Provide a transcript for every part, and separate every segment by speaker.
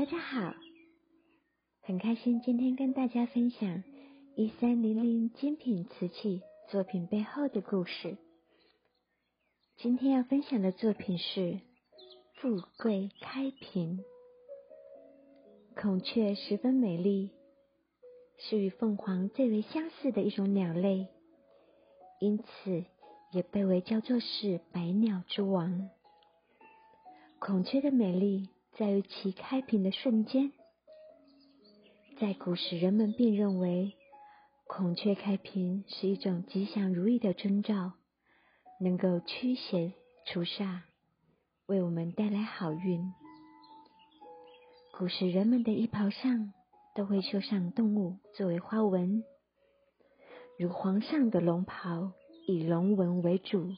Speaker 1: 大家好，很开心今天跟大家分享一三零零精品瓷器作品背后的故事。今天要分享的作品是富贵开屏。孔雀十分美丽，是与凤凰最为相似的一种鸟类，因此也被为叫做是百鸟之王。孔雀的美丽。在于其开屏的瞬间，在古时人们便认为孔雀开屏是一种吉祥如意的征兆，能够驱邪除煞，为我们带来好运。古时人们的衣袍上都会绣上动物作为花纹，如皇上的龙袍以龙纹为主，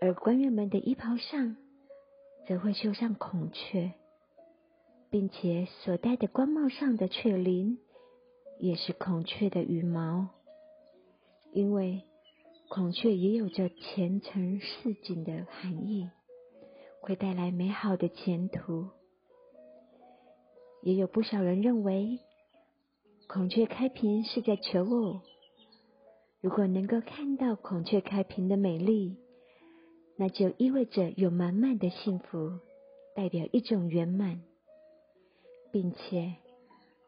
Speaker 1: 而官员们的衣袍上。则会绣上孔雀，并且所戴的官帽上的雀翎也是孔雀的羽毛，因为孔雀也有着前程似锦的含义，会带来美好的前途。也有不少人认为，孔雀开屏是在求偶，如果能够看到孔雀开屏的美丽。那就意味着有满满的幸福，代表一种圆满，并且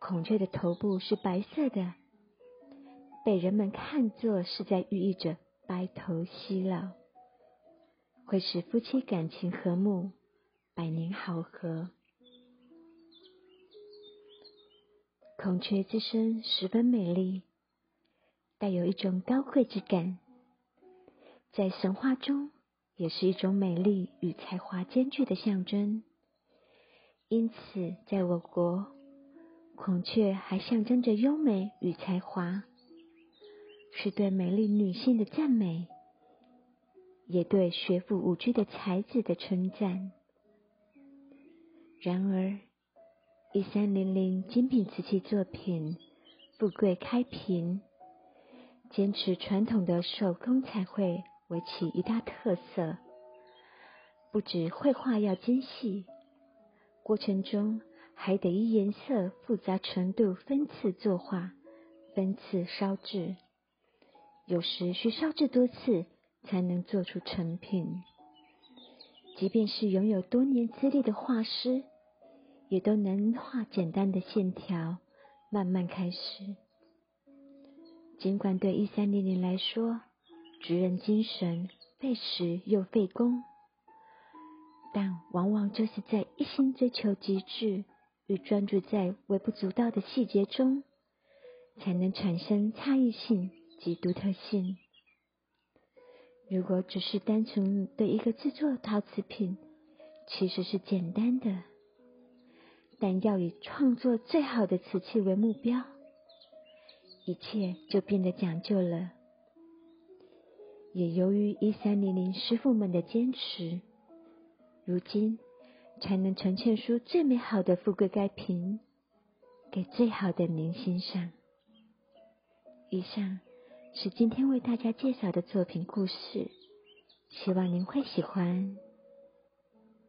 Speaker 1: 孔雀的头部是白色的，被人们看作是在寓意着白头偕老，会使夫妻感情和睦，百年好合。孔雀之身十分美丽，带有一种高贵之感，在神话中。也是一种美丽与才华兼具的象征，因此，在我国，孔雀还象征着优美与才华，是对美丽女性的赞美，也对学富五车的才子的称赞。然而，一三零零精品瓷器作品富贵开屏，坚持传统的手工彩绘。为其一大特色，不止绘画要精细，过程中还得依颜色复杂程度分次作画，分次烧制，有时需烧制多次才能做出成品。即便是拥有多年资历的画师，也都能画简单的线条，慢慢开始。尽管对一三零零来说，职人精神费时又费工，但往往就是在一心追求极致与专注在微不足道的细节中，才能产生差异性及独特性。如果只是单纯的一个制作陶瓷品，其实是简单的，但要以创作最好的瓷器为目标，一切就变得讲究了。也由于一三零零师傅们的坚持，如今才能呈现出最美好的富贵盖瓶，给最好的您欣赏。以上是今天为大家介绍的作品故事，希望您会喜欢。